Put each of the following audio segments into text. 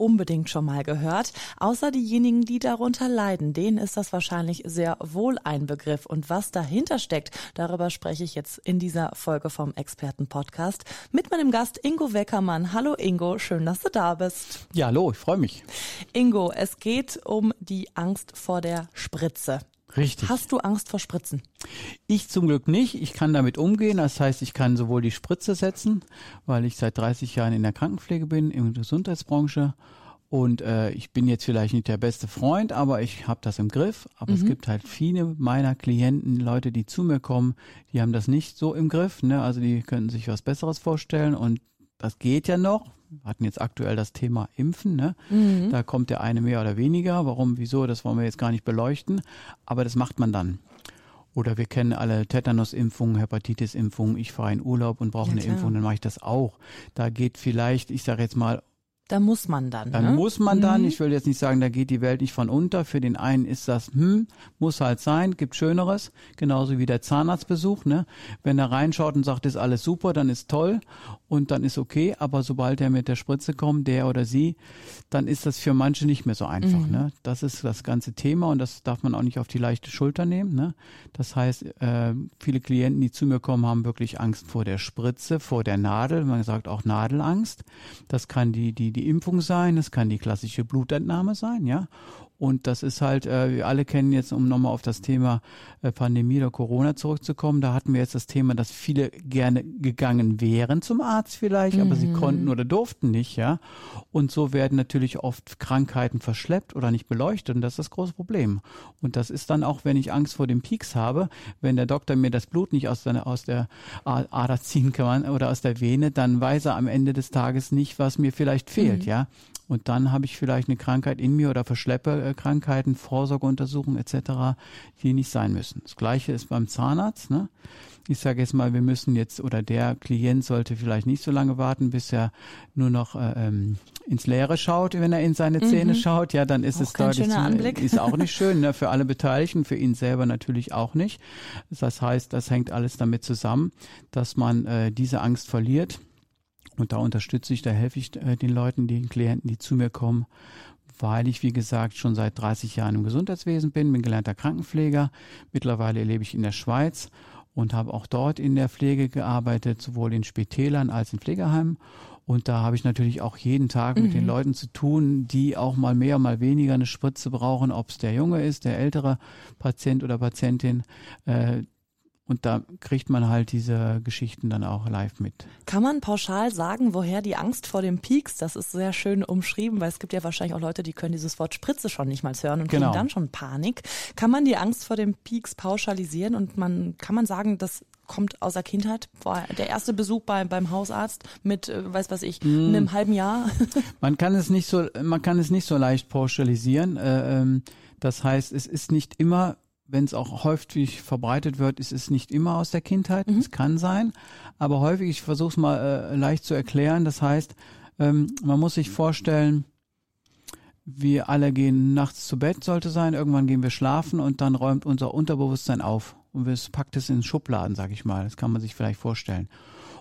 unbedingt schon mal gehört. Außer diejenigen, die darunter leiden, denen ist das wahrscheinlich sehr wohl ein Begriff. Und was dahinter steckt, darüber spreche ich jetzt in dieser Folge vom Experten-Podcast mit meinem Gast Ingo Weckermann. Hallo Ingo, schön, dass du da bist. Ja, hallo, ich freue mich. Ingo, es geht um die Angst vor der Spritze. Richtig. Hast du Angst vor Spritzen? Ich zum Glück nicht. Ich kann damit umgehen. Das heißt, ich kann sowohl die Spritze setzen, weil ich seit 30 Jahren in der Krankenpflege bin, in der Gesundheitsbranche. Und äh, ich bin jetzt vielleicht nicht der beste Freund, aber ich habe das im Griff. Aber mhm. es gibt halt viele meiner Klienten, Leute, die zu mir kommen, die haben das nicht so im Griff. Ne? Also die könnten sich was Besseres vorstellen und das geht ja noch. Wir hatten jetzt aktuell das Thema Impfen. Ne? Mhm. Da kommt der eine mehr oder weniger. Warum, wieso, das wollen wir jetzt gar nicht beleuchten. Aber das macht man dann. Oder wir kennen alle Tetanus-Impfungen, Hepatitis-Impfungen. Ich fahre in Urlaub und brauche ja, eine klar. Impfung, dann mache ich das auch. Da geht vielleicht, ich sage jetzt mal, da muss man dann. Dann ne? muss man dann. Mhm. Ich will jetzt nicht sagen, da geht die Welt nicht von unter. Für den einen ist das, hm, muss halt sein, gibt Schöneres. Genauso wie der Zahnarztbesuch. Ne? Wenn er reinschaut und sagt, ist alles super, dann ist toll und dann ist okay. Aber sobald er mit der Spritze kommt, der oder sie, dann ist das für manche nicht mehr so einfach. Mhm. Ne? Das ist das ganze Thema und das darf man auch nicht auf die leichte Schulter nehmen. Ne? Das heißt, äh, viele Klienten, die zu mir kommen, haben wirklich Angst vor der Spritze, vor der Nadel. Man sagt auch Nadelangst. Das kann die, die, die die Impfung sein, es kann die klassische Blutentnahme sein, ja. Und das ist halt, äh, wir alle kennen jetzt, um nochmal auf das Thema äh, Pandemie oder Corona zurückzukommen, da hatten wir jetzt das Thema, dass viele gerne gegangen wären zum Arzt vielleicht, mhm. aber sie mhm. konnten oder durften nicht, ja. Und so werden natürlich oft Krankheiten verschleppt oder nicht beleuchtet und das ist das große Problem. Und das ist dann auch, wenn ich Angst vor den Peaks habe, wenn der Doktor mir das Blut nicht aus der, aus der Ader ziehen kann oder aus der Vene, dann weiß er am Ende des Tages nicht, was mir vielleicht fehlt, mhm. ja. Und dann habe ich vielleicht eine Krankheit in mir oder verschleppe Krankheiten, Vorsorgeuntersuchungen etc., die nicht sein müssen. Das gleiche ist beim Zahnarzt. Ne? Ich sage jetzt mal, wir müssen jetzt oder der Klient sollte vielleicht nicht so lange warten, bis er nur noch äh, ähm, ins Leere schaut, wenn er in seine Zähne mhm. schaut. Ja, dann ist auch es deutlich zu, Anblick. ist auch nicht schön ne? für alle Beteiligten, für ihn selber natürlich auch nicht. Das heißt, das hängt alles damit zusammen, dass man äh, diese Angst verliert und da unterstütze ich, da helfe ich äh, den Leuten, den Klienten, die zu mir kommen, weil ich, wie gesagt, schon seit 30 Jahren im Gesundheitswesen bin, bin gelernter Krankenpfleger. Mittlerweile lebe ich in der Schweiz und habe auch dort in der Pflege gearbeitet, sowohl in Spitälern als in Pflegeheimen. Und da habe ich natürlich auch jeden Tag mit den mhm. Leuten zu tun, die auch mal mehr, mal weniger eine Spritze brauchen, ob es der Junge ist, der ältere Patient oder Patientin. Äh, und da kriegt man halt diese Geschichten dann auch live mit. Kann man pauschal sagen, woher die Angst vor dem Peaks, das ist sehr schön umschrieben, weil es gibt ja wahrscheinlich auch Leute, die können dieses Wort Spritze schon nicht mal hören und kriegen genau. dann schon Panik. Kann man die Angst vor dem Peaks pauschalisieren und man, kann man sagen, das kommt aus der Kindheit, der erste Besuch bei, beim Hausarzt mit, äh, weiß was ich, mm. einem halben Jahr. man kann es nicht so, man kann es nicht so leicht pauschalisieren. Äh, ähm, das heißt, es ist nicht immer wenn es auch häufig verbreitet wird, ist es nicht immer aus der Kindheit. Mhm. Es kann sein, aber häufig, ich versuche es mal äh, leicht zu erklären. Das heißt, ähm, man muss sich vorstellen, wir alle gehen nachts zu Bett, sollte sein. Irgendwann gehen wir schlafen und dann räumt unser Unterbewusstsein auf und es packt es in Schubladen, sag ich mal. Das kann man sich vielleicht vorstellen.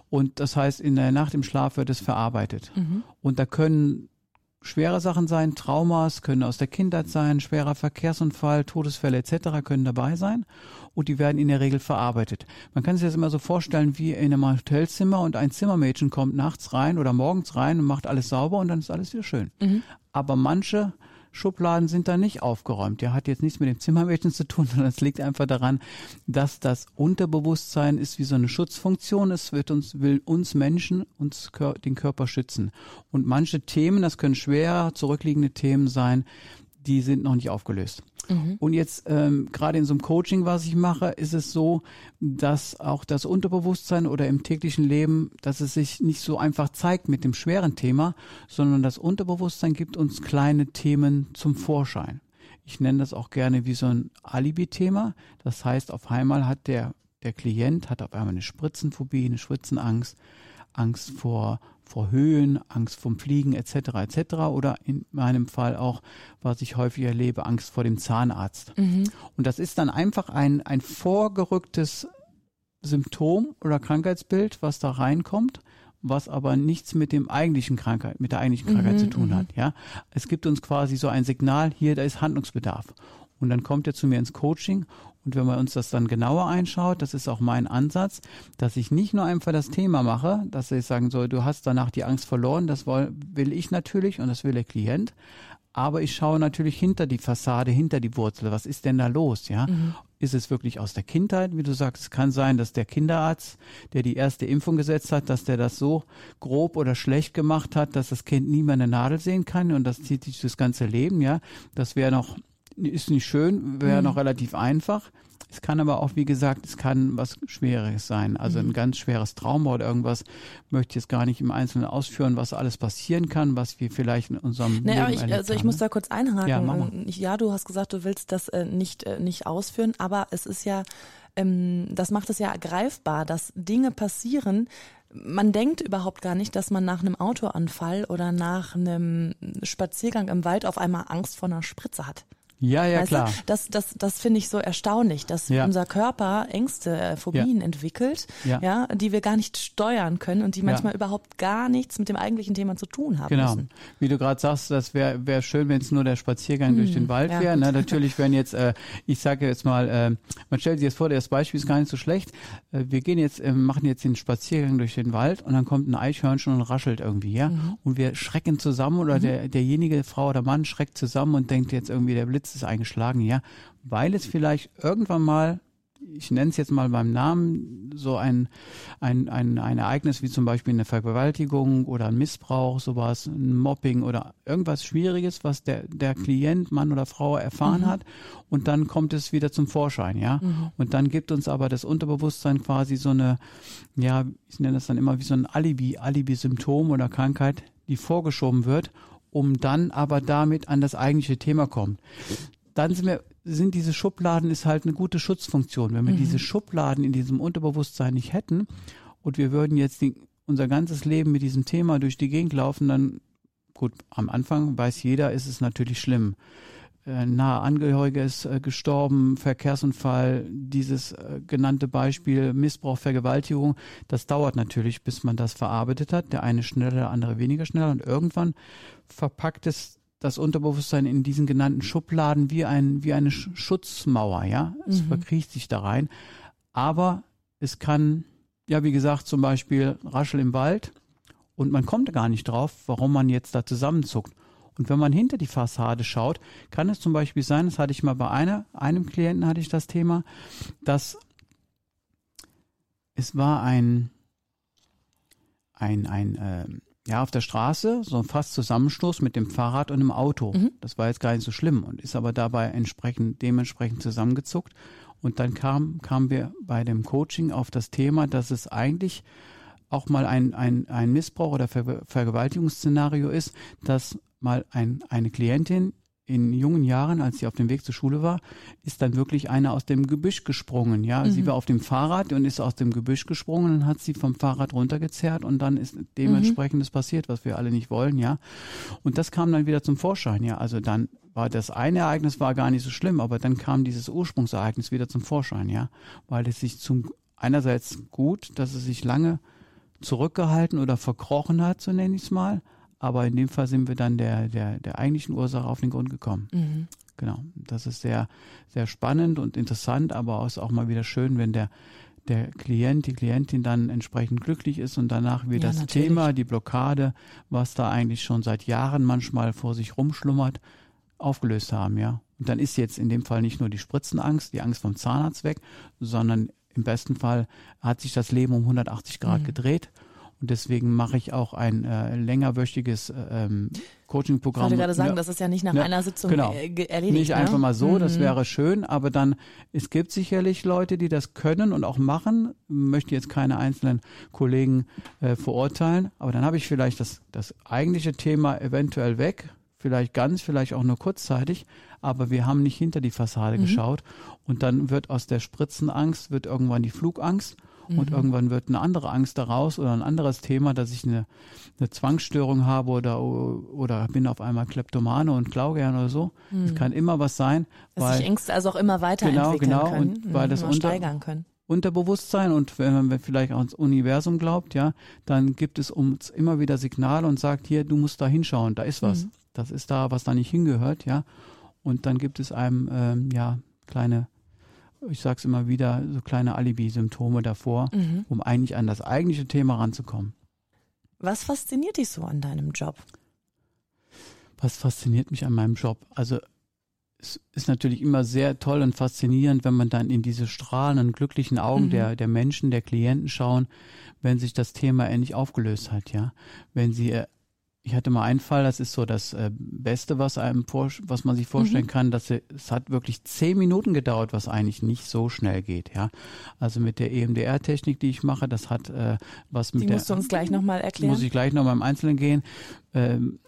Und das heißt, in der Nacht im Schlaf wird es verarbeitet. Mhm. Und da können schwere Sachen sein, Traumas können aus der Kindheit sein, schwerer Verkehrsunfall, Todesfälle etc. können dabei sein und die werden in der Regel verarbeitet. Man kann sich das immer so vorstellen wie in einem Hotelzimmer und ein Zimmermädchen kommt nachts rein oder morgens rein und macht alles sauber und dann ist alles wieder schön. Mhm. Aber manche Schubladen sind da nicht aufgeräumt. Der hat jetzt nichts mit dem Zimmermädchen zu tun, sondern es liegt einfach daran, dass das Unterbewusstsein ist wie so eine Schutzfunktion. Es wird uns, will uns Menschen, uns den Körper schützen. Und manche Themen, das können schwer zurückliegende Themen sein, die sind noch nicht aufgelöst. Mhm. Und jetzt ähm, gerade in so einem Coaching, was ich mache, ist es so, dass auch das Unterbewusstsein oder im täglichen Leben, dass es sich nicht so einfach zeigt mit dem schweren Thema, sondern das Unterbewusstsein gibt uns kleine Themen zum Vorschein. Ich nenne das auch gerne wie so ein Alibi-Thema. Das heißt, auf einmal hat der, der Klient hat auf einmal eine Spritzenphobie, eine Spritzenangst, Angst vor, vor Höhen, Angst vom Fliegen etc. etc. Oder in meinem Fall auch, was ich häufig erlebe, Angst vor dem Zahnarzt. Mhm. Und das ist dann einfach ein, ein vorgerücktes Symptom oder Krankheitsbild, was da reinkommt was aber nichts mit dem eigentlichen Krankheit, mit der eigentlichen Krankheit mhm, zu tun hat. Mhm. Ja, es gibt uns quasi so ein Signal, hier, da ist Handlungsbedarf. Und dann kommt er zu mir ins Coaching und wenn man uns das dann genauer einschaut, das ist auch mein Ansatz, dass ich nicht nur einfach das Thema mache, dass ich sagen soll, du hast danach die Angst verloren, das will ich natürlich und das will der Klient, aber ich schaue natürlich hinter die Fassade, hinter die Wurzel. Was ist denn da los? Ja, mhm. ist es wirklich aus der Kindheit, wie du sagst? Es kann sein, dass der Kinderarzt, der die erste Impfung gesetzt hat, dass der das so grob oder schlecht gemacht hat, dass das Kind nie mehr eine Nadel sehen kann und das zieht sich das ganze Leben. Ja, das wäre noch ist nicht schön, wäre mhm. noch relativ einfach. Es kann aber auch, wie gesagt, es kann was Schweres sein. Also mhm. ein ganz schweres Trauma oder irgendwas möchte ich jetzt gar nicht im Einzelnen ausführen, was alles passieren kann, was wir vielleicht in unserem naja, Leben ich, Also ich haben. muss da kurz einhaken. Ja, ja, du hast gesagt, du willst das äh, nicht, äh, nicht ausführen, aber es ist ja, ähm, das macht es ja greifbar, dass Dinge passieren, man denkt überhaupt gar nicht, dass man nach einem Autoanfall oder nach einem Spaziergang im Wald auf einmal Angst vor einer Spritze hat. Ja, ja, weißt klar. Du? Das, das, das finde ich so erstaunlich, dass ja. unser Körper Ängste, äh, Phobien ja. entwickelt, ja. ja, die wir gar nicht steuern können und die manchmal überhaupt gar nichts mit dem eigentlichen Thema zu tun haben genau. müssen. Wie du gerade sagst, das wäre wär schön, wenn es nur der Spaziergang hm, durch den Wald wäre. Ne? Natürlich, wenn jetzt, äh, ich sage jetzt mal, äh, man stellt sich jetzt vor, das Beispiel ist gar nicht so schlecht. Äh, wir gehen jetzt, äh, machen jetzt den Spaziergang durch den Wald und dann kommt ein Eichhörnchen und raschelt irgendwie, ja. Mhm. Und wir schrecken zusammen oder mhm. der, derjenige, Frau oder Mann schreckt zusammen und denkt jetzt irgendwie, der Blitz ist eingeschlagen, ja, weil es vielleicht irgendwann mal ich nenne es jetzt mal beim Namen, so ein, ein, ein, ein Ereignis wie zum Beispiel eine Vergewaltigung oder ein Missbrauch, sowas, ein Mobbing oder irgendwas Schwieriges, was der, der Klient, Mann oder Frau erfahren mhm. hat und dann kommt es wieder zum Vorschein, ja. Mhm. Und dann gibt uns aber das Unterbewusstsein quasi so eine, ja, ich nenne das dann immer wie so ein Alibi, Alibi-Symptom oder Krankheit, die vorgeschoben wird um dann aber damit an das eigentliche Thema kommen. Dann sind wir, sind diese Schubladen ist halt eine gute Schutzfunktion. Wenn wir mhm. diese Schubladen in diesem Unterbewusstsein nicht hätten und wir würden jetzt die, unser ganzes Leben mit diesem Thema durch die Gegend laufen, dann gut, am Anfang weiß jeder, ist es natürlich schlimm nahe Angehörige ist äh, gestorben, Verkehrsunfall, dieses äh, genannte Beispiel Missbrauch, Vergewaltigung, das dauert natürlich, bis man das verarbeitet hat. Der eine schneller, der andere weniger schnell und irgendwann verpackt es das Unterbewusstsein in diesen genannten Schubladen wie ein wie eine Schutzmauer, ja. Es mhm. verkriecht sich da rein, aber es kann ja wie gesagt zum Beispiel Raschel im Wald und man kommt gar nicht drauf, warum man jetzt da zusammenzuckt. Und wenn man hinter die Fassade schaut, kann es zum Beispiel sein, das hatte ich mal bei einer, einem Klienten hatte ich das Thema, dass es war ein, ein, ein, äh, ja, auf der Straße, so ein fast Zusammenstoß mit dem Fahrrad und dem Auto. Mhm. Das war jetzt gar nicht so schlimm und ist aber dabei entsprechend, dementsprechend zusammengezuckt. Und dann kam, kamen wir bei dem Coaching auf das Thema, dass es eigentlich auch mal ein, ein, ein Missbrauch oder Ver Vergewaltigungsszenario ist, dass mal ein, eine Klientin in jungen Jahren, als sie auf dem Weg zur Schule war, ist dann wirklich eine aus dem Gebüsch gesprungen. Ja, mhm. sie war auf dem Fahrrad und ist aus dem Gebüsch gesprungen und hat sie vom Fahrrad runtergezerrt und dann ist dementsprechendes mhm. passiert, was wir alle nicht wollen. Ja, und das kam dann wieder zum Vorschein. Ja, also dann war das eine Ereignis war gar nicht so schlimm, aber dann kam dieses Ursprungsereignis wieder zum Vorschein. Ja, weil es sich zum einerseits gut, dass es sich lange zurückgehalten oder verkrochen hat, so nenne ich es mal aber in dem Fall sind wir dann der, der, der eigentlichen Ursache auf den Grund gekommen. Mhm. Genau. Das ist sehr, sehr spannend und interessant, aber es ist auch mal wieder schön, wenn der, der Klient, die Klientin dann entsprechend glücklich ist und danach wir ja, das natürlich. Thema, die Blockade, was da eigentlich schon seit Jahren manchmal vor sich rumschlummert, aufgelöst haben, ja. Und dann ist jetzt in dem Fall nicht nur die Spritzenangst, die Angst vom Zahnarzt weg, sondern im besten Fall hat sich das Leben um 180 Grad mhm. gedreht und deswegen mache ich auch ein äh, längerwöchiges äh, ähm, Coaching-Programm. Ich wollte gerade sagen, ja, das ist ja nicht nach ja, einer Sitzung genau. Äh, erledigt. Nicht ne? einfach mal so, mhm. das wäre schön, aber dann, es gibt sicherlich Leute, die das können und auch machen. Möchte jetzt keine einzelnen Kollegen äh, verurteilen, aber dann habe ich vielleicht das, das eigentliche Thema eventuell weg, vielleicht ganz, vielleicht auch nur kurzzeitig, aber wir haben nicht hinter die Fassade mhm. geschaut. Und dann wird aus der Spritzenangst, wird irgendwann die Flugangst und mhm. irgendwann wird eine andere Angst daraus oder ein anderes Thema, dass ich eine, eine Zwangsstörung habe oder, oder bin auf einmal Kleptomane und klau gern oder so. Es mhm. kann immer was sein. Dass weil, sich Ängste also auch immer weiterentwickeln genau, genau, können. Und weil das unter, steigern können. Unterbewusstsein und wenn man vielleicht auch ans Universum glaubt, ja, dann gibt es uns immer wieder Signale und sagt, hier, du musst da hinschauen, da ist was. Mhm. Das ist da, was da nicht hingehört, ja. Und dann gibt es einem, ähm, ja, kleine ich sage es immer wieder, so kleine Alibi-Symptome davor, mhm. um eigentlich an das eigentliche Thema ranzukommen. Was fasziniert dich so an deinem Job? Was fasziniert mich an meinem Job? Also es ist natürlich immer sehr toll und faszinierend, wenn man dann in diese strahlenden, glücklichen Augen mhm. der, der Menschen, der Klienten schauen, wenn sich das Thema endlich aufgelöst hat, ja. Wenn sie äh, ich hatte mal einen Fall, das ist so das äh, Beste, was einem vor, was man sich vorstellen mhm. kann, dass es hat wirklich zehn Minuten gedauert, was eigentlich nicht so schnell geht, ja. Also mit der EMDR-Technik, die ich mache, das hat äh, was mit die der. musst du uns gleich nochmal erklären. Muss ich gleich nochmal im Einzelnen gehen. Ähm,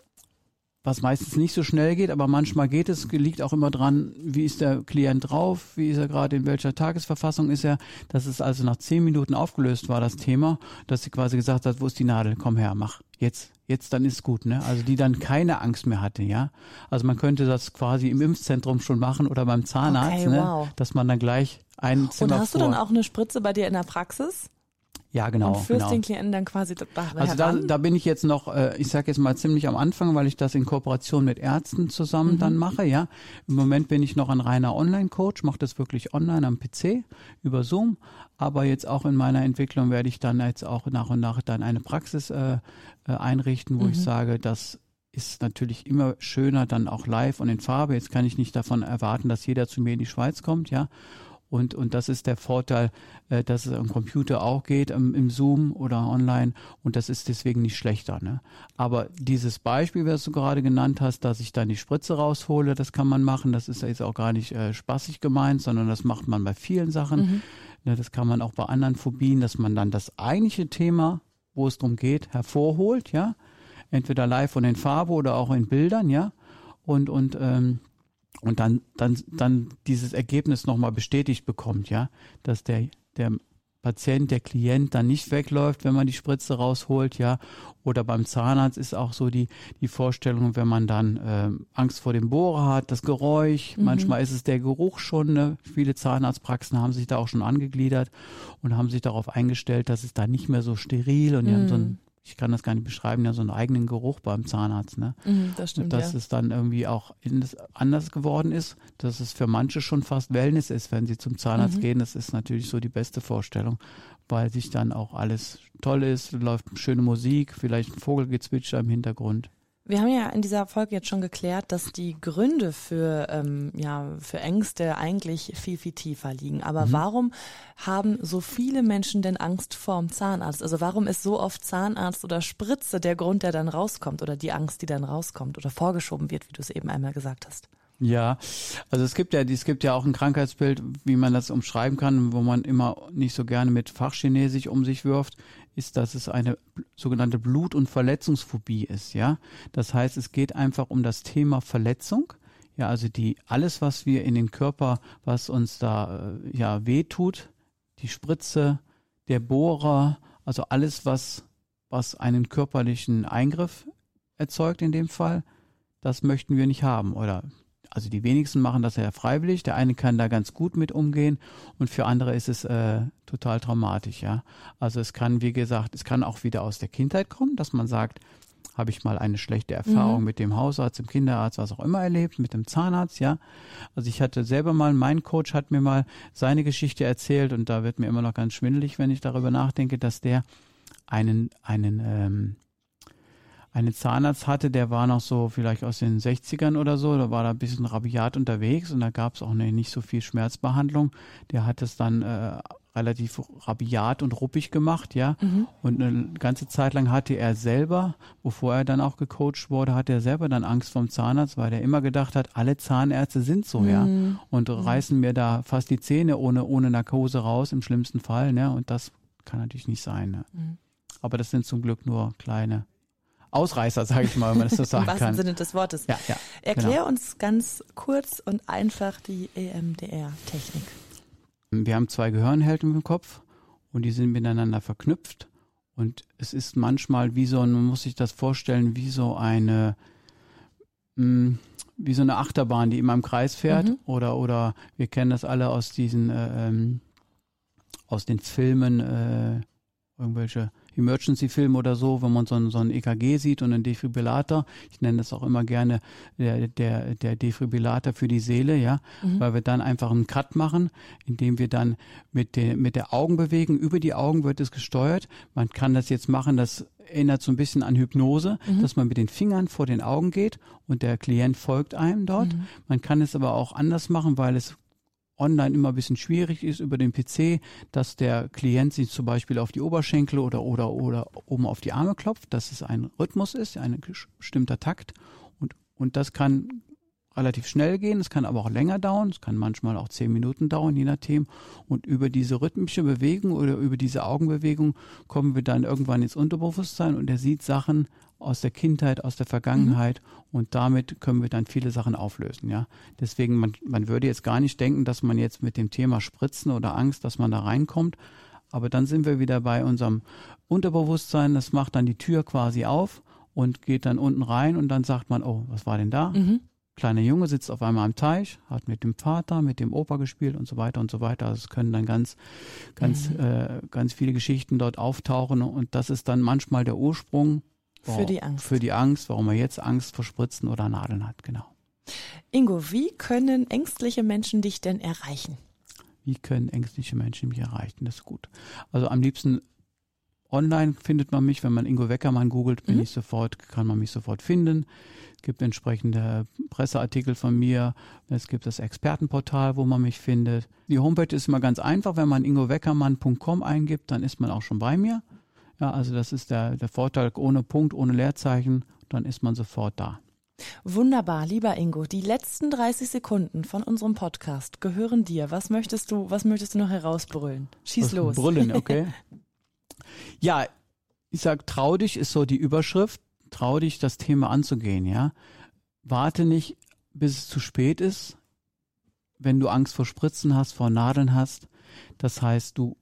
was meistens nicht so schnell geht, aber manchmal geht es, liegt auch immer dran, wie ist der Klient drauf, wie ist er gerade, in welcher Tagesverfassung ist er. Das ist also nach zehn Minuten aufgelöst war das Thema, dass sie quasi gesagt hat, wo ist die Nadel, komm her, mach, jetzt, jetzt, dann ist gut, ne? Also die dann keine Angst mehr hatte, ja. Also man könnte das quasi im Impfzentrum schon machen oder beim Zahnarzt, okay, ne? wow. Dass man dann gleich ein Zimmer Und hast du dann auch eine Spritze bei dir in der Praxis? Ja, genau. Und führst genau. den Klienten dann quasi da Also da, da bin ich jetzt noch, äh, ich sage jetzt mal ziemlich am Anfang, weil ich das in Kooperation mit Ärzten zusammen mhm. dann mache, ja. Im Moment bin ich noch ein reiner Online-Coach, mache das wirklich online am PC über Zoom, aber jetzt auch in meiner Entwicklung werde ich dann jetzt auch nach und nach dann eine Praxis äh, äh, einrichten, wo mhm. ich sage, das ist natürlich immer schöner dann auch live und in Farbe. Jetzt kann ich nicht davon erwarten, dass jeder zu mir in die Schweiz kommt, ja. Und, und das ist der Vorteil, äh, dass es am Computer auch geht, im, im Zoom oder online. Und das ist deswegen nicht schlechter. Ne? Aber dieses Beispiel, was du gerade genannt hast, dass ich dann die Spritze raushole, das kann man machen. Das ist jetzt auch gar nicht äh, spaßig gemeint, sondern das macht man bei vielen Sachen. Mhm. Ne, das kann man auch bei anderen Phobien, dass man dann das eigentliche Thema, wo es darum geht, hervorholt, ja. Entweder live und in Farbe oder auch in Bildern, ja. Und, und ähm, und dann, dann, dann dieses Ergebnis nochmal bestätigt bekommt, ja, dass der, der Patient, der Klient dann nicht wegläuft, wenn man die Spritze rausholt, ja. Oder beim Zahnarzt ist auch so die, die Vorstellung, wenn man dann äh, Angst vor dem Bohrer hat, das Geräusch, mhm. manchmal ist es der Geruch schon. Ne? Viele Zahnarztpraxen haben sich da auch schon angegliedert und haben sich darauf eingestellt, dass es da nicht mehr so steril und die haben so ein mhm ich kann das gar nicht beschreiben, ja, so einen eigenen Geruch beim Zahnarzt, ne? Mhm, das stimmt. Dass ja. es dann irgendwie auch anders geworden ist, dass es für manche schon fast Wellness ist, wenn sie zum Zahnarzt mhm. gehen. Das ist natürlich so die beste Vorstellung, weil sich dann auch alles toll ist, läuft schöne Musik, vielleicht ein Vogelgezwitscher im Hintergrund. Wir haben ja in dieser Folge jetzt schon geklärt, dass die Gründe für, ähm, ja, für Ängste eigentlich viel, viel tiefer liegen. Aber mhm. warum haben so viele Menschen denn Angst vorm Zahnarzt? Also warum ist so oft Zahnarzt oder Spritze der Grund, der dann rauskommt oder die Angst, die dann rauskommt oder vorgeschoben wird, wie du es eben einmal gesagt hast? Ja, also es gibt ja, es gibt ja auch ein Krankheitsbild, wie man das umschreiben kann, wo man immer nicht so gerne mit Fachchinesisch um sich wirft, ist, dass es eine sogenannte Blut- und Verletzungsphobie ist, ja. Das heißt, es geht einfach um das Thema Verletzung. Ja, also die, alles, was wir in den Körper, was uns da, äh, ja, wehtut, die Spritze, der Bohrer, also alles, was, was einen körperlichen Eingriff erzeugt in dem Fall, das möchten wir nicht haben oder also die wenigsten machen das ja freiwillig. Der eine kann da ganz gut mit umgehen und für andere ist es äh, total traumatisch, ja. Also es kann, wie gesagt, es kann auch wieder aus der Kindheit kommen, dass man sagt, habe ich mal eine schlechte Erfahrung mhm. mit dem Hausarzt, dem Kinderarzt, was auch immer erlebt, mit dem Zahnarzt, ja. Also ich hatte selber mal, mein Coach hat mir mal seine Geschichte erzählt und da wird mir immer noch ganz schwindelig, wenn ich darüber nachdenke, dass der einen, einen ähm, einen Zahnarzt hatte, der war noch so vielleicht aus den 60ern oder so, da war da ein bisschen rabiat unterwegs und da gab es auch eine, nicht so viel Schmerzbehandlung. Der hat es dann äh, relativ rabiat und ruppig gemacht, ja. Mhm. Und eine ganze Zeit lang hatte er selber, bevor er dann auch gecoacht wurde, hatte er selber dann Angst vom Zahnarzt, weil er immer gedacht hat, alle Zahnärzte sind so, mhm. ja. Und mhm. reißen mir da fast die Zähne ohne, ohne Narkose raus, im schlimmsten Fall, ne. Und das kann natürlich nicht sein, ne? Mhm. Aber das sind zum Glück nur kleine Ausreißer, sage ich mal, wenn man das so sagen kann. Im wahrsten Sinne des Wortes. Ja, ja, Erklär genau. uns ganz kurz und einfach die EMDR-Technik. Wir haben zwei Gehirnhälften im Kopf und die sind miteinander verknüpft. Und es ist manchmal wie so, man muss sich das vorstellen, wie so eine, hm, wie so eine Achterbahn, die immer im Kreis fährt. Mhm. Oder, oder wir kennen das alle aus diesen, äh, ähm, aus den Filmen, äh, irgendwelche Emergency-Film oder so, wenn man so ein, so ein EKG sieht und einen Defibrillator. Ich nenne das auch immer gerne der, der, der Defibrillator für die Seele, ja, mhm. weil wir dann einfach einen Cut machen, indem wir dann mit, der mit der Augen bewegen. Über die Augen wird es gesteuert. Man kann das jetzt machen, das erinnert so ein bisschen an Hypnose, mhm. dass man mit den Fingern vor den Augen geht und der Klient folgt einem dort. Mhm. Man kann es aber auch anders machen, weil es online immer ein bisschen schwierig ist über den PC, dass der Klient sich zum Beispiel auf die Oberschenkel oder, oder, oder oben auf die Arme klopft, dass es ein Rhythmus ist, ein bestimmter Takt. Und, und das kann relativ schnell gehen, es kann aber auch länger dauern, es kann manchmal auch zehn Minuten dauern, je nachdem. Und über diese rhythmische Bewegung oder über diese Augenbewegung kommen wir dann irgendwann ins Unterbewusstsein und er sieht Sachen aus der Kindheit, aus der Vergangenheit mhm. und damit können wir dann viele Sachen auflösen, ja. Deswegen, man, man würde jetzt gar nicht denken, dass man jetzt mit dem Thema Spritzen oder Angst, dass man da reinkommt. Aber dann sind wir wieder bei unserem Unterbewusstsein, das macht dann die Tür quasi auf und geht dann unten rein und dann sagt man, oh, was war denn da? Mhm. Kleiner Junge sitzt auf einmal am Teich, hat mit dem Vater, mit dem Opa gespielt und so weiter und so weiter. Also es können dann ganz, ganz, mhm. äh, ganz viele Geschichten dort auftauchen und das ist dann manchmal der Ursprung für die Angst. Für die Angst, warum er jetzt Angst vor Spritzen oder Nadeln hat, genau. Ingo, wie können ängstliche Menschen dich denn erreichen? Wie können ängstliche Menschen mich erreichen? Das ist gut. Also am liebsten online findet man mich, wenn man Ingo Weckermann googelt, bin mhm. ich sofort, kann man mich sofort finden. Es gibt entsprechende Presseartikel von mir. Es gibt das Expertenportal, wo man mich findet. Die Homepage ist immer ganz einfach. Wenn man ingoweckermann.com eingibt, dann ist man auch schon bei mir. Ja, also das ist der, der Vorteil ohne Punkt, ohne Leerzeichen, dann ist man sofort da. Wunderbar, lieber Ingo. Die letzten 30 Sekunden von unserem Podcast gehören dir. Was möchtest du, was möchtest du noch herausbrüllen? Schieß was los. Brüllen, okay. ja, ich sag, trau dich ist so die Überschrift. Trau dich, das Thema anzugehen, ja. Warte nicht, bis es zu spät ist. Wenn du Angst vor Spritzen hast, vor Nadeln hast. Das heißt, du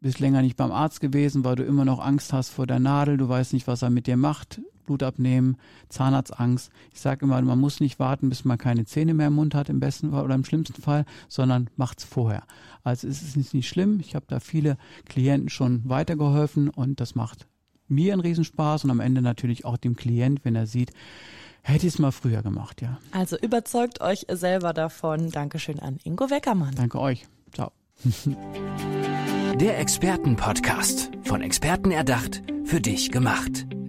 bist länger nicht beim Arzt gewesen, weil du immer noch Angst hast vor der Nadel, du weißt nicht, was er mit dir macht, Blut abnehmen, Zahnarztangst. Ich sage immer, man muss nicht warten, bis man keine Zähne mehr im Mund hat, im besten Fall oder im schlimmsten Fall, sondern macht's vorher. Also es ist nicht schlimm. Ich habe da viele Klienten schon weitergeholfen und das macht mir einen Riesenspaß und am Ende natürlich auch dem Klient, wenn er sieht, hätte ich es mal früher gemacht, ja. Also überzeugt euch selber davon. Dankeschön an Ingo Weckermann. Danke euch. Ciao. Der Expertenpodcast. Von Experten erdacht, für dich gemacht.